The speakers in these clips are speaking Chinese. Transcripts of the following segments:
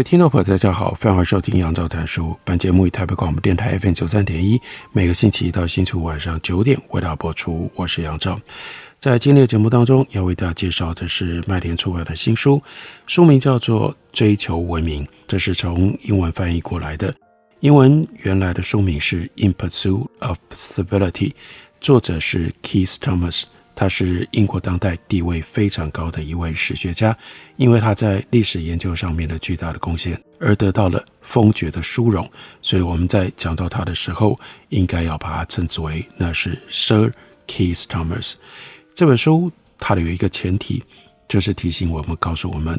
位听众朋友，大家好，欢迎收听杨照谈书。本节目以台北广播电台 FM 九三点一，每个星期一到星期五晚上九点为大家播出。我是杨照，在今天的节目当中，要为大家介绍的是麦田出版的新书，书名叫做《追求文明》，这是从英文翻译过来的。英文原来的书名是《In Pursuit of Civility》，作者是 Keith Thomas。他是英国当代地位非常高的一位史学家，因为他在历史研究上面的巨大的贡献而得到了封爵的殊荣，所以我们在讲到他的时候，应该要把他称之为那是 Sir Keith Thomas。这本书它的有一个前提，就是提醒我们，告诉我们，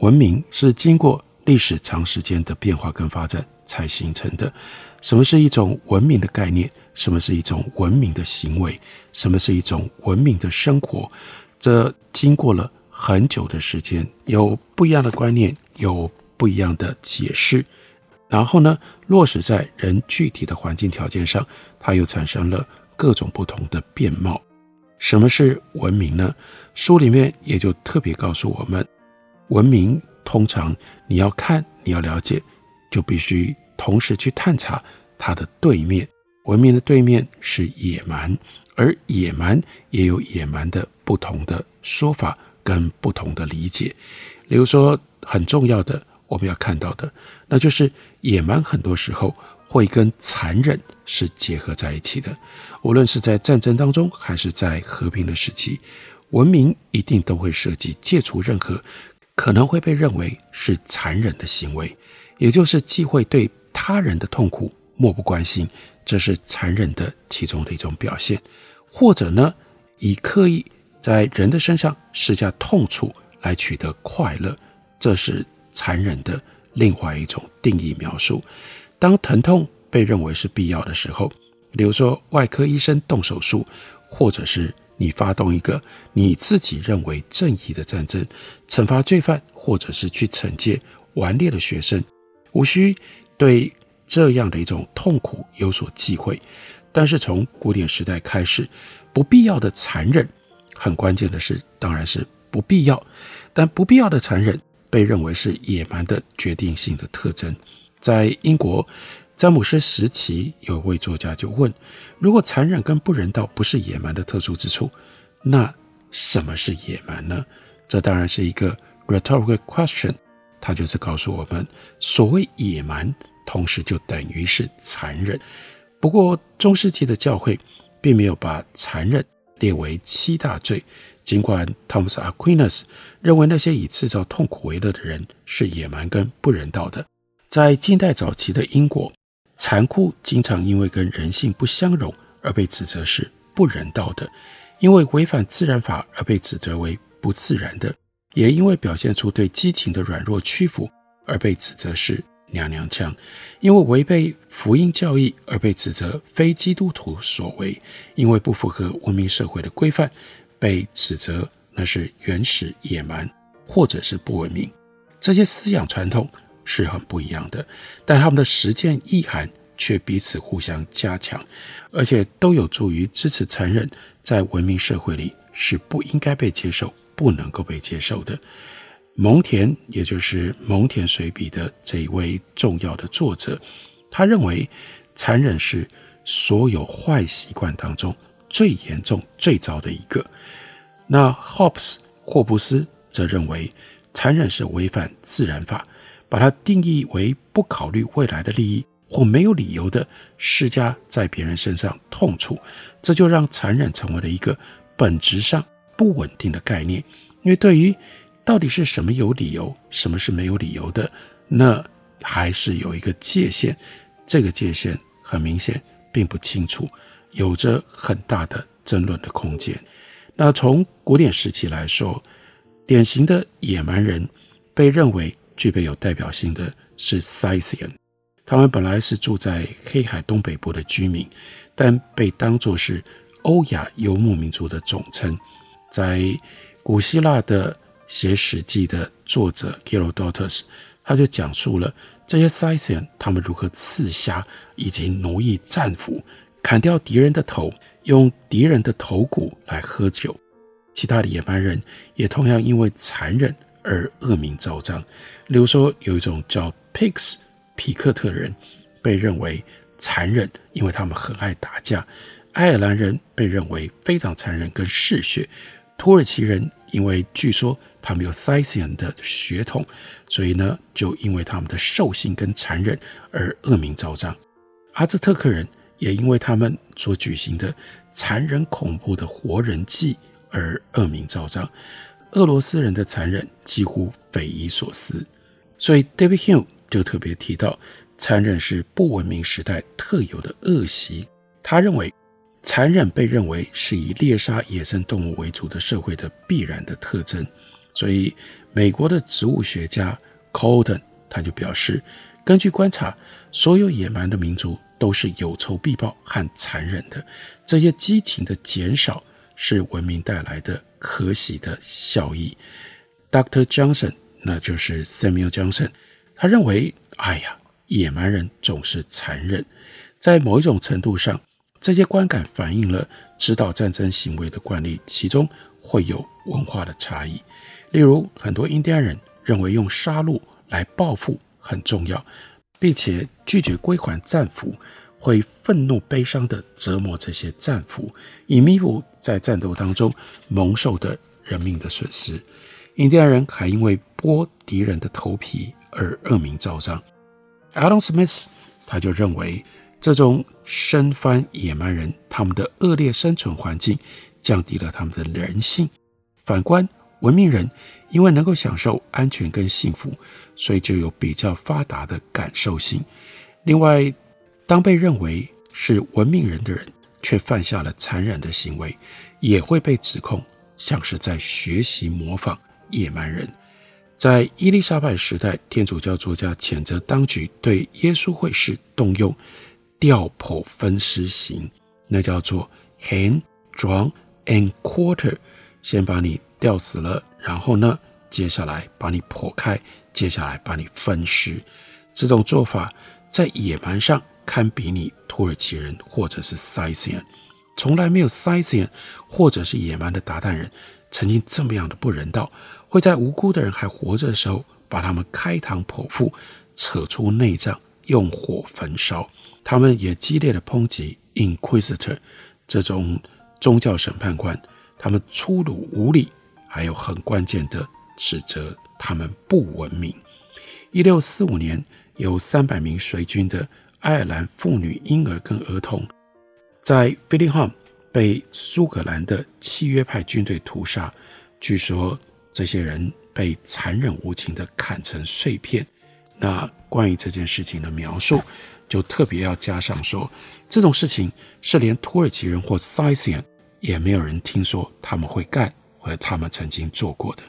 文明是经过历史长时间的变化跟发展才形成的。什么是一种文明的概念？什么是一种文明的行为？什么是一种文明的生活？这经过了很久的时间，有不一样的观念，有不一样的解释，然后呢，落实在人具体的环境条件上，它又产生了各种不同的面貌。什么是文明呢？书里面也就特别告诉我们，文明通常你要看，你要了解，就必须同时去探查它的对面。文明的对面是野蛮，而野蛮也有野蛮的不同的说法跟不同的理解。比如说，很重要的我们要看到的，那就是野蛮很多时候会跟残忍是结合在一起的。无论是在战争当中，还是在和平的时期，文明一定都会涉及戒除任何可能会被认为是残忍的行为，也就是既会对他人的痛苦漠不关心。这是残忍的其中的一种表现，或者呢，以刻意在人的身上施加痛楚来取得快乐，这是残忍的另外一种定义描述。当疼痛被认为是必要的时候，比如说外科医生动手术，或者是你发动一个你自己认为正义的战争，惩罚罪犯，或者是去惩戒顽劣的学生，无需对。这样的一种痛苦有所忌讳，但是从古典时代开始，不必要的残忍，很关键的是，当然是不必要。但不必要的残忍被认为是野蛮的决定性的特征。在英国詹姆斯时期，有位作家就问：如果残忍跟不人道不是野蛮的特殊之处，那什么是野蛮呢？这当然是一个 rhetorical question，他就是告诉我们，所谓野蛮。同时就等于是残忍。不过中世纪的教会并没有把残忍列为七大罪，尽管 Thomas Aquinas 认为那些以制造痛苦为乐的人是野蛮跟不人道的。在近代早期的英国，残酷经常因为跟人性不相容而被指责是不人道的，因为违反自然法而被指责为不自然的，也因为表现出对激情的软弱屈服而被指责是。娘娘腔，因为违背福音教义而被指责非基督徒所为，因为不符合文明社会的规范，被指责那是原始野蛮或者是不文明。这些思想传统是很不一样的，但他们的实践意涵却彼此互相加强，而且都有助于支持残忍在文明社会里是不应该被接受、不能够被接受的。蒙田，也就是《蒙田随笔》的这一位重要的作者，他认为残忍是所有坏习惯当中最严重、最糟的一个。那 Hobbes 霍布斯则认为残忍是违反自然法，把它定义为不考虑未来的利益或没有理由的施加在别人身上痛楚，这就让残忍成为了一个本质上不稳定的概念，因为对于到底是什么有理由，什么是没有理由的？那还是有一个界限，这个界限很明显并不清楚，有着很大的争论的空间。那从古典时期来说，典型的野蛮人被认为具备有代表性的是 Scythian，他们本来是住在黑海东北部的居民，但被当作是欧亚游牧民族的总称。在古希腊的写《史记》的作者 Herodotus，他就讲述了这些 Sicyan 他们如何刺杀以及奴役战俘，砍掉敌人的头，用敌人的头骨来喝酒。其他的野蛮人也同样因为残忍而恶名昭彰。例如说，有一种叫 Picts 皮克特人，被认为残忍，因为他们很爱打架。爱尔兰人被认为非常残忍跟嗜血。土耳其人因为据说他们有 Scythian 的血统，所以呢，就因为他们的兽性跟残忍而恶名昭彰。阿兹特克人也因为他们所举行的残忍恐怖的活人祭。而恶名昭彰，俄罗斯人的残忍几乎匪夷所思，所以 David Hume 就特别提到，残忍是不文明时代特有的恶习。他认为，残忍被认为是以猎杀野生动物为主的社会的必然的特征。所以，美国的植物学家 Colton 他就表示，根据观察，所有野蛮的民族都是有仇必报和残忍的，这些激情的减少。是文明带来的可喜的效益。Dr. Johnson，那就是 Samuel Johnson，他认为，哎呀，野蛮人总是残忍。在某一种程度上，这些观感反映了指导战争行为的惯例，其中会有文化的差异。例如，很多印第安人认为用杀戮来报复很重要，并且拒绝归还战俘。会愤怒悲伤地折磨这些战俘，以弥补在战斗当中蒙受的人命的损失。印第安人还因为剥敌人的头皮而恶名昭彰。Adam Smith 他就认为，这种生番野蛮人他们的恶劣生存环境降低了他们的人性。反观文明人，因为能够享受安全跟幸福，所以就有比较发达的感受性。另外，当被认为是文明人的人，却犯下了残忍的行为，也会被指控像是在学习模仿野蛮人。在伊丽莎白时代，天主教作家谴责当局对耶稣会士动用吊剖分尸刑，那叫做 hang, drawn and quarter，先把你吊死了，然后呢，接下来把你剖开，接下来把你分尸。这种做法在野蛮上。堪比拟土耳其人或者是 Scythian，从来没有 Scythian 或者是野蛮的韃靼人曾经这么样的不人道，会在无辜的人还活着的时候把他们开膛剖腹，扯出内脏，用火焚烧。他们也激烈的抨击 Inquisitor 这种宗教审判官，他们粗鲁无礼，还有很关键的指责他们不文明。一六四五年，有三百名随军的。爱尔兰妇女、婴儿跟儿童在 Fitlingham 被苏格兰的契约派军队屠杀。据说这些人被残忍无情地砍成碎片。那关于这件事情的描述，就特别要加上说，这种事情是连土耳其人或塞西人也没有人听说他们会干，和他们曾经做过的。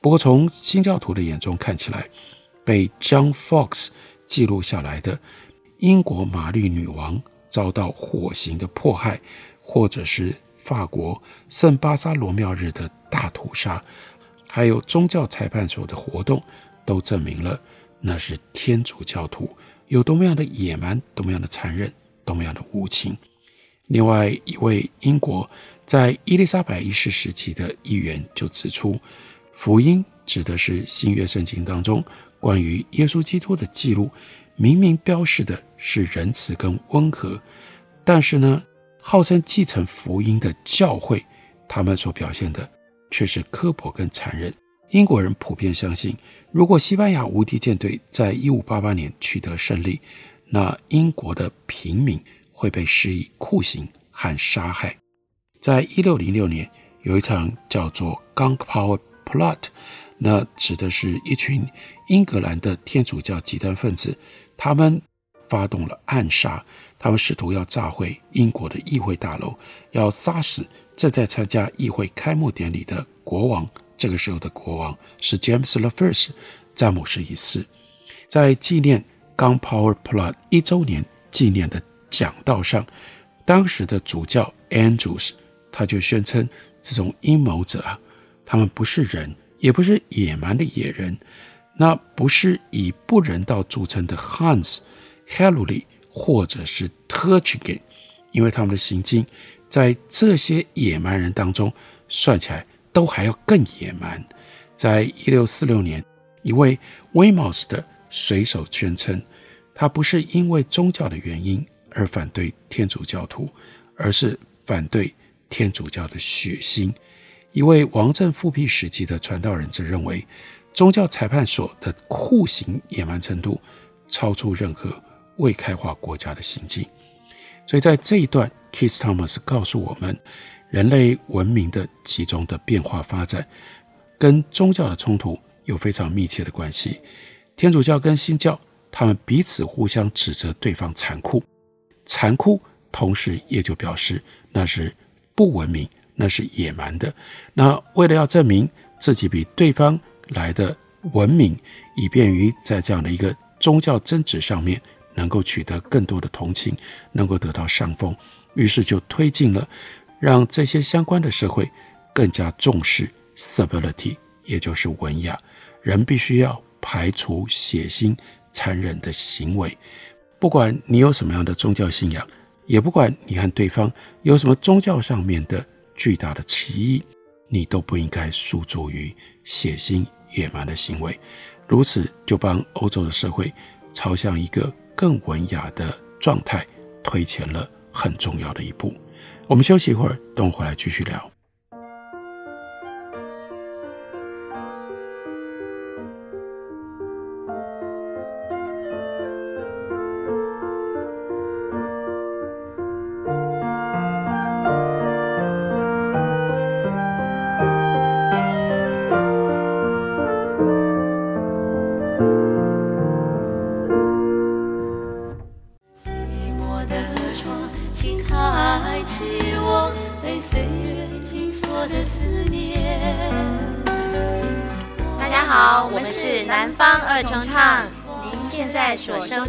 不过从新教徒的眼中看起来，被 John Fox 记录下来的。英国玛丽女王遭到火刑的迫害，或者是法国圣巴沙罗庙日的大屠杀，还有宗教裁判所的活动，都证明了那是天主教徒有多么样的野蛮，多么样的残忍，多么样的无情。另外一位英国在伊丽莎白一世时期的议员就指出，福音指的是新约圣经当中关于耶稣基督的记录。明明标示的是仁慈跟温和，但是呢，号称继承福音的教会，他们所表现的却是刻薄跟残忍。英国人普遍相信，如果西班牙无敌舰队在一五八八年取得胜利，那英国的平民会被施以酷刑和杀害。在一六零六年，有一场叫做 Gunpowder Plot，那指的是一群英格兰的天主教极端分子。他们发动了暗杀，他们试图要炸毁英国的议会大楼，要杀死正在参加议会开幕典礼的国王这个时候的国王是 James the First，詹姆士一世，在纪念 Gunpowder Plot 一周年纪念的讲道上，当时的主教 Andrews 他就宣称，这种阴谋者啊，他们不是人，也不是野蛮的野人，那不是以不人道著称的 Huns、Heruli 或者是 Turcigen，因为他们的行径在这些野蛮人当中算起来。都还要更野蛮。在一六四六年，一位威茅斯的水手宣称，他不是因为宗教的原因而反对天主教徒，而是反对天主教的血腥。一位王政复辟时期的传道人则认为，宗教裁判所的酷刑野蛮程度超出任何未开化国家的行径。所以在这一段，Kiss Thomas 告诉我们。人类文明的其中的变化发展，跟宗教的冲突有非常密切的关系。天主教跟新教，他们彼此互相指责对方残酷，残酷，同时也就表示那是不文明，那是野蛮的。那为了要证明自己比对方来的文明，以便于在这样的一个宗教争执上面能够取得更多的同情，能够得到上风，于是就推进了。让这些相关的社会更加重视 civility，也就是文雅。人必须要排除血腥、残忍的行为。不管你有什么样的宗教信仰，也不管你和对方有什么宗教上面的巨大的歧义，你都不应该诉诸于血腥野蛮的行为。如此就帮欧洲的社会朝向一个更文雅的状态推前了很重要的一步。我们休息一会儿，等我回来继续聊。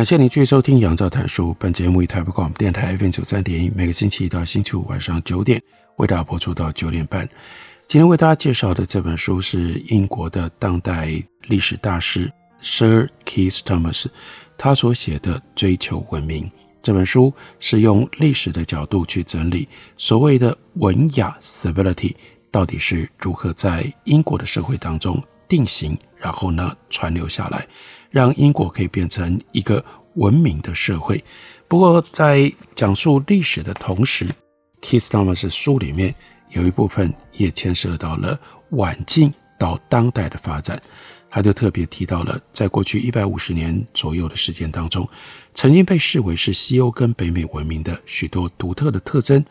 感谢您继续收听《杨照谈书》。本节目以台北广播电台 FM 九三点一，每个星期一到星期五晚上九点为大家播出到九点半。今天为大家介绍的这本书是英国的当代历史大师 Sir Keith Thomas 他所写的《追求文明》。这本书是用历史的角度去整理所谓的文雅 （civility） 到底是如何在英国的社会当中定型，然后呢传流下来。让英国可以变成一个文明的社会。不过，在讲述历史的同时，Keith Thomas 书里面有一部分也牵涉到了晚近到当代的发展。他就特别提到了，在过去一百五十年左右的时间当中，曾经被视为是西欧跟北美文明的许多独特的特征，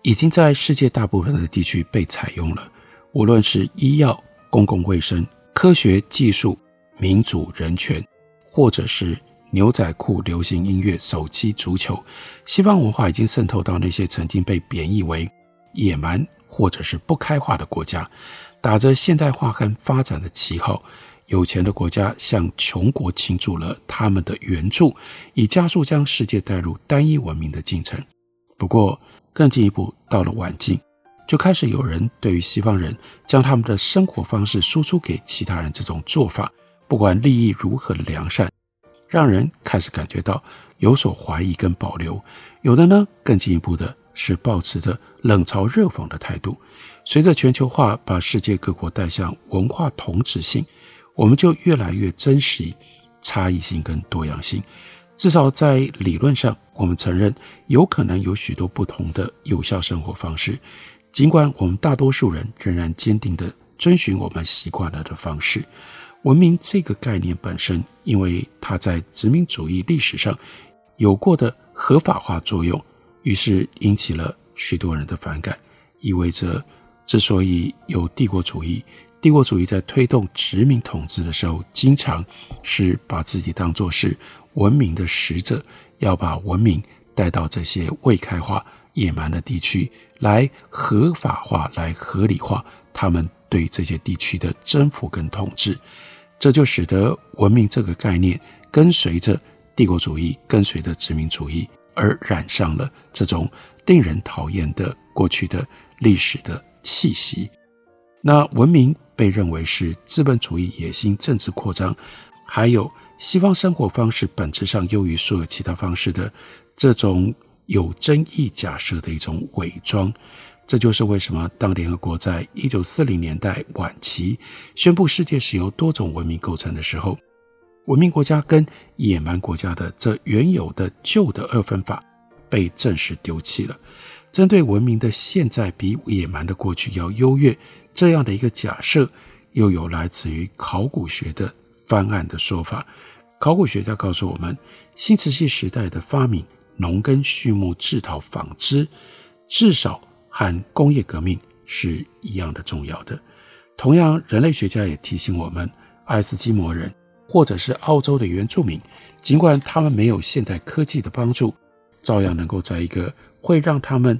已经在世界大部分的地区被采用了。无论是医药、公共卫生、科学技术。民主、人权，或者是牛仔裤、流行音乐、手机、足球，西方文化已经渗透到那些曾经被贬义为野蛮或者是不开化的国家，打着现代化和发展的旗号，有钱的国家向穷国倾注了他们的援助，以加速将世界带入单一文明的进程。不过，更进一步到了晚近，就开始有人对于西方人将他们的生活方式输出给其他人这种做法，不管利益如何的良善，让人开始感觉到有所怀疑跟保留。有的呢，更进一步的是抱持着冷嘲热讽的态度。随着全球化把世界各国带向文化同质性。我们就越来越珍惜差异性跟多样性，至少在理论上，我们承认有可能有许多不同的有效生活方式。尽管我们大多数人仍然坚定地遵循我们习惯了的方式，文明这个概念本身，因为它在殖民主义历史上有过的合法化作用，于是引起了许多人的反感，意味着之所以有帝国主义。帝国主义在推动殖民统治的时候，经常是把自己当作是文明的使者，要把文明带到这些未开化、野蛮的地区来合法化、来合理化他们对这些地区的征服跟统治。这就使得文明这个概念跟随着帝国主义、跟随着殖民主义而染上了这种令人讨厌的过去的历史的气息。那文明。被认为是资本主义野心、政治扩张，还有西方生活方式本质上优于所有其他方式的这种有争议假设的一种伪装。这就是为什么当联合国在一九四零年代晚期宣布世界是由多种文明构成的时候，文明国家跟野蛮国家的这原有的旧的二分法被正式丢弃了。针对文明的现在比野蛮的过去要优越。这样的一个假设，又有来自于考古学的翻案的说法。考古学家告诉我们，新石器时代的发明，农耕、畜牧、制陶、纺织，至少和工业革命是一样的重要的。同样，人类学家也提醒我们，爱斯基摩人或者是澳洲的原住民，尽管他们没有现代科技的帮助，照样能够在一个会让他们。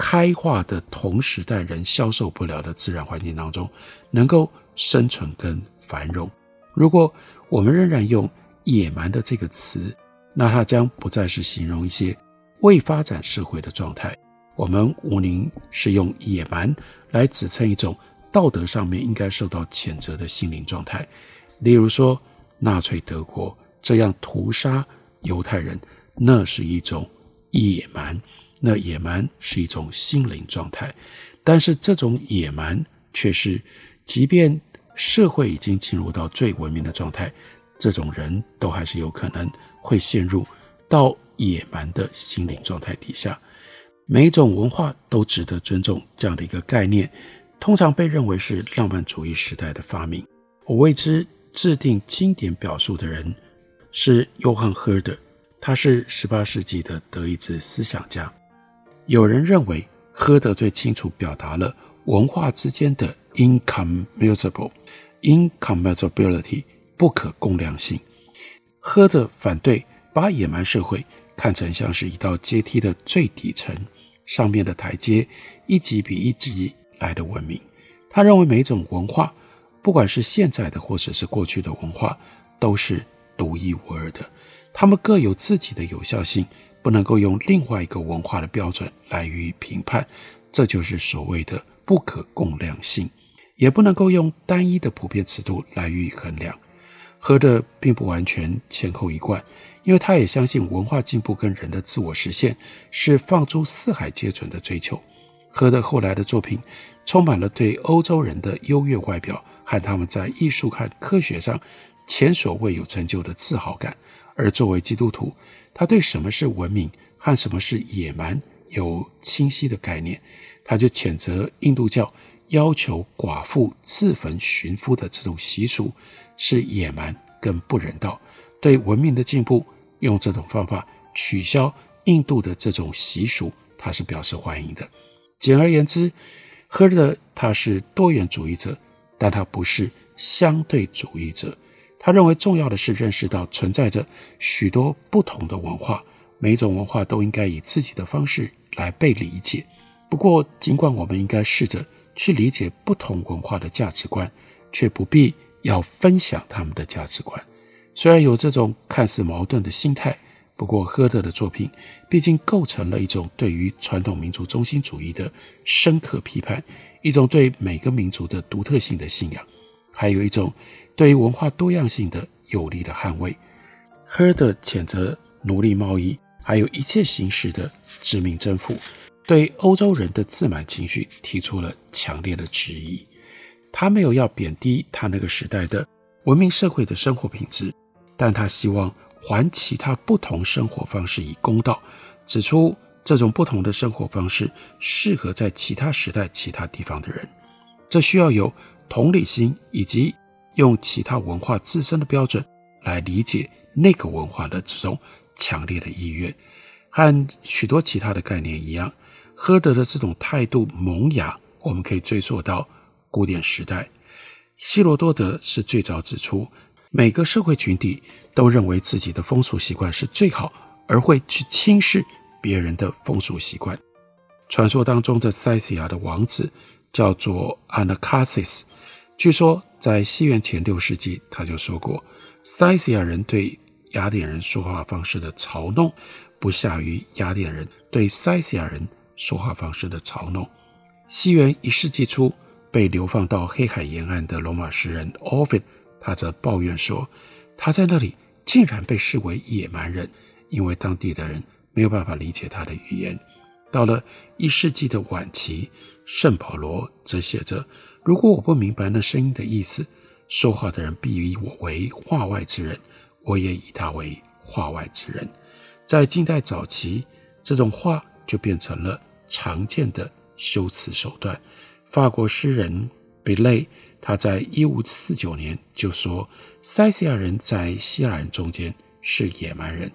开化的同时代人消受不了的自然环境当中，能够生存跟繁荣。如果我们仍然用“野蛮”的这个词，那它将不再是形容一些未发展社会的状态。我们无宁是用“野蛮”来指称一种道德上面应该受到谴责的心灵状态。例如说，纳粹德国这样屠杀犹太人，那是一种野蛮。那野蛮是一种心灵状态，但是这种野蛮却是，即便社会已经进入到最文明的状态，这种人都还是有可能会陷入到野蛮的心灵状态底下。每一种文化都值得尊重，这样的一个概念，通常被认为是浪漫主义时代的发明。我为之制定经典表述的人是约翰·赫德，他是十八世纪的德意志思想家。有人认为，赫德最清楚表达了文化之间的 incommensurable incommensurability 不可共量性。赫德反对把野蛮社会看成像是一道阶梯的最底层，上面的台阶一级比一级来的文明。他认为每种文化，不管是现在的或者是过去的文化，都是独一无二的，他们各有自己的有效性。不能够用另外一个文化的标准来予以评判，这就是所谓的不可共量性，也不能够用单一的普遍尺度来予以衡量。喝的并不完全前后一贯，因为他也相信文化进步跟人的自我实现是放诸四海皆准的追求。赫德后来的作品充满了对欧洲人的优越外表和他们在艺术和科学上前所未有成就的自豪感，而作为基督徒。他对什么是文明和什么是野蛮有清晰的概念，他就谴责印度教要求寡妇自焚寻夫的这种习俗是野蛮跟不人道。对文明的进步，用这种方法取消印度的这种习俗，他是表示欢迎的。简而言之，赫德他是多元主义者，但他不是相对主义者。他认为重要的是认识到存在着许多不同的文化，每种文化都应该以自己的方式来被理解。不过，尽管我们应该试着去理解不同文化的价值观，却不必要分享他们的价值观。虽然有这种看似矛盾的心态，不过赫德的作品毕竟构成了一种对于传统民族中心主义的深刻批判，一种对每个民族的独特性的信仰，还有一种对于文化多样性的有力的捍卫。赫德谴责奴隶贸易，还有一切形式的殖民征服，对欧洲人的自满情绪提出了强烈的质疑。他没有要贬低他那个时代的文明社会的生活品质，但他希望还其他不同生活方式以公道，指出这种不同的生活方式适合在其他时代、其他地方的人。这需要有同理心，以及用其他文化自身的标准来理解那个文化的这种强烈的意愿。和许多其他的概念一样，赫德的这种态度萌芽，我们可以追溯到古典时代。希罗多德是最早指出，每个社会群体都认为自己的风俗习惯是最好，而会去轻视别人的风俗习惯。传说当中的塞西亚的王子叫做 Anacasis 据说在西元前六世纪，他就说过，塞西亚人对雅典人说话方式的嘲弄，不下于雅典人对塞西亚人说话方式的嘲弄。西元一世纪初，被流放到黑海沿岸的罗马诗人 Ovid，他则抱怨说，他在那里竟然被视为野蛮人，因为当地的人没有办法理解他的语言。到了一世纪的晚期，圣保罗则写着：“如果我不明白那声音的意思，说话的人必以我为话外之人，我也以他为话外之人。”在近代早期，这种话就变成了常见的修辞手段。法国诗人比雷，他在一五四九年就说：“塞西亚人在希腊人中间是野蛮人，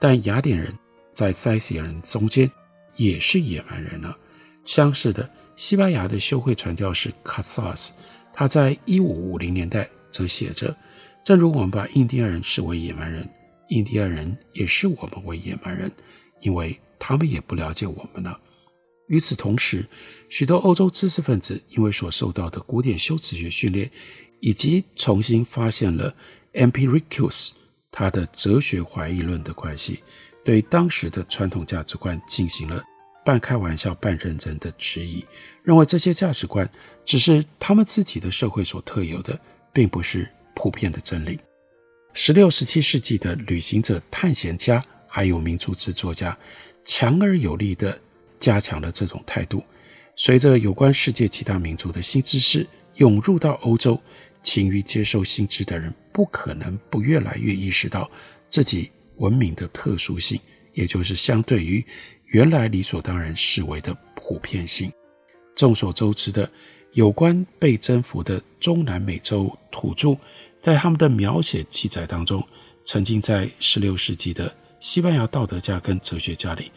但雅典人在塞西亚人中间也是野蛮人了。”相似的，西班牙的修会传教士卡萨斯，他在一五五零年代则写着：“正如我们把印第安人视为野蛮人。”印第安人也视我们为野蛮人，因为他们也不了解我们呢。与此同时，许多欧洲知识分子因为所受到的古典修辞学训练，以及重新发现了 Empiricus 他的哲学怀疑论的关系，对当时的传统价值观进行了半开玩笑半认真的质疑，认为这些价值观只是他们自己的社会所特有的，并不是普遍的真理。十六、十七世纪的旅行者、探险家，还有民族志作家，强而有力的加强了这种态度。随着有关世界其他民族的新知识涌入到欧洲，勤于接受新知的人不可能不越来越意识到自己文明的特殊性，也就是相对于原来理所当然视为的普遍性。众所周知的，有关被征服的中南美洲土著。在他们的描写记载当中，曾经在16世纪的西班牙道德家跟哲学家里，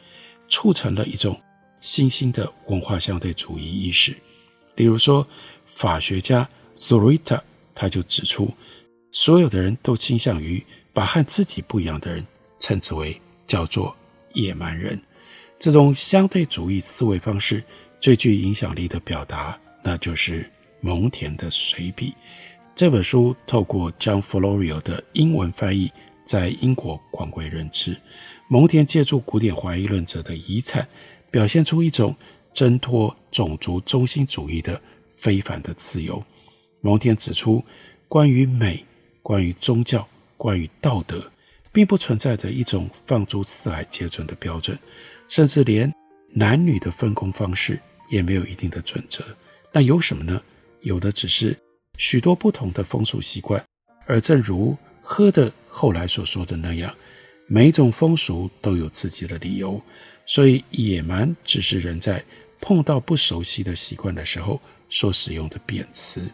促成了一种新兴的文化相对主义意识。例如说，法学家 Zorita 他就指出，所有的人都倾向于把和自己不一样的人称之为叫做野蛮人。这种相对主义思维方式最具影响力的表达，那就是蒙田的随笔。这本书透过 John Florio 的英文翻译，在英国广为人知。蒙田借助古典怀疑论者的遗产，表现出一种挣脱种族中心主义的非凡的自由。蒙田指出，关于美、关于宗教、关于道德，并不存在着一种放诸四海皆准的标准，甚至连男女的分工方式也没有一定的准则。那有什么呢？有的只是。许多不同的风俗习惯，而正如赫的后来所说的那样，每一种风俗都有自己的理由，所以野蛮只是人在碰到不熟悉的习惯的时候所使用的贬词。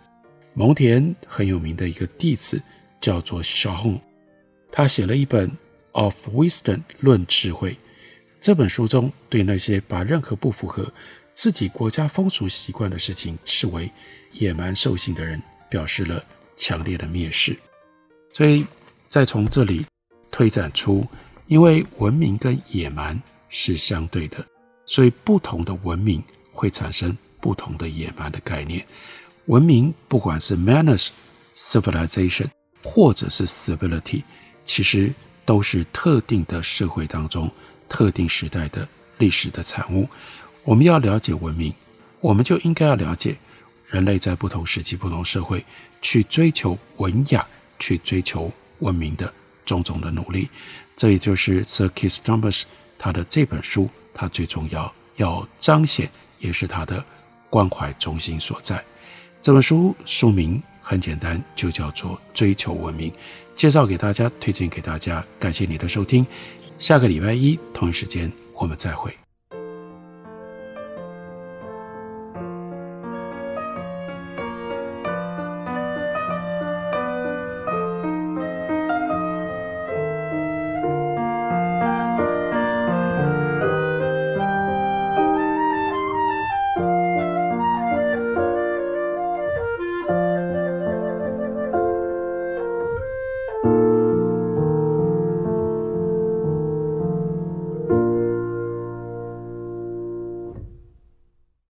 蒙田很有名的一个弟子叫做小红，他写了一本《Of Wisdom 论智慧》，这本书中对那些把任何不符合自己国家风俗习惯的事情视为野蛮兽性的人。表示了强烈的蔑视，所以再从这里推展出，因为文明跟野蛮是相对的，所以不同的文明会产生不同的野蛮的概念。文明不管是 manners civilization 或者是 civility，其实都是特定的社会当中特定时代的历史的产物。我们要了解文明，我们就应该要了解人类在不同时期、不同社会去追求文雅、去追求文明的种种的努力。这也就是 Sir Keith Thomas 他的这本书，他最重要要彰显，也是他的关怀中心所在。这本书书名很简单，就叫做《追求文明》，介绍给大家，推荐给大家。感谢你的收听，下个礼拜一同一时间我们再会。